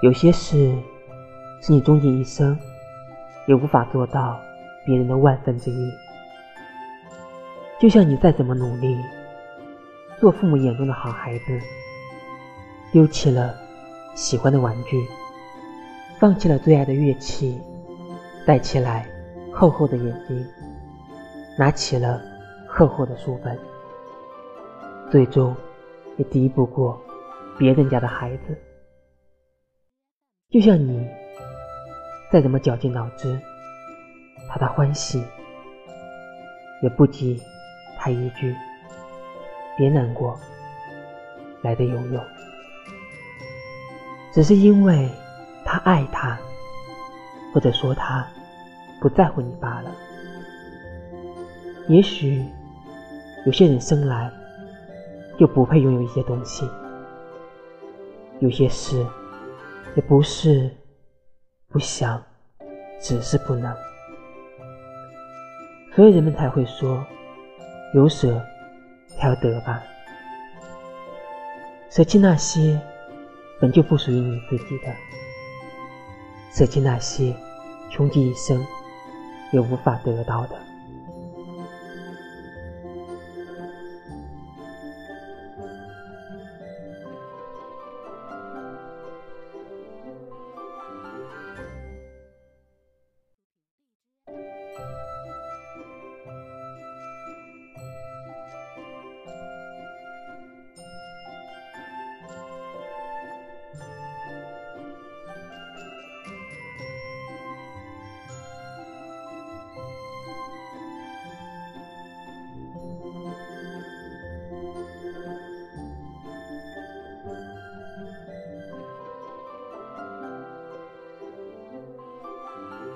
有些事是你终其一生也无法做到别人的万分之一。就像你再怎么努力，做父母眼中的好孩子，丢弃了喜欢的玩具，放弃了最爱的乐器，戴起来厚厚的眼镜，拿起了厚厚的书本，最终也敌不过别人家的孩子。就像你再怎么绞尽脑汁，讨他欢喜，也不及。他一句“别难过”来的有用，只是因为他爱他，或者说他不在乎你罢了。也许有些人生来就不配拥有一些东西，有些事也不是不想，只是不能，所以人们才会说。有舍才有得吧，舍弃那些本就不属于你自己的，舍弃那些穷极一生也无法得到的。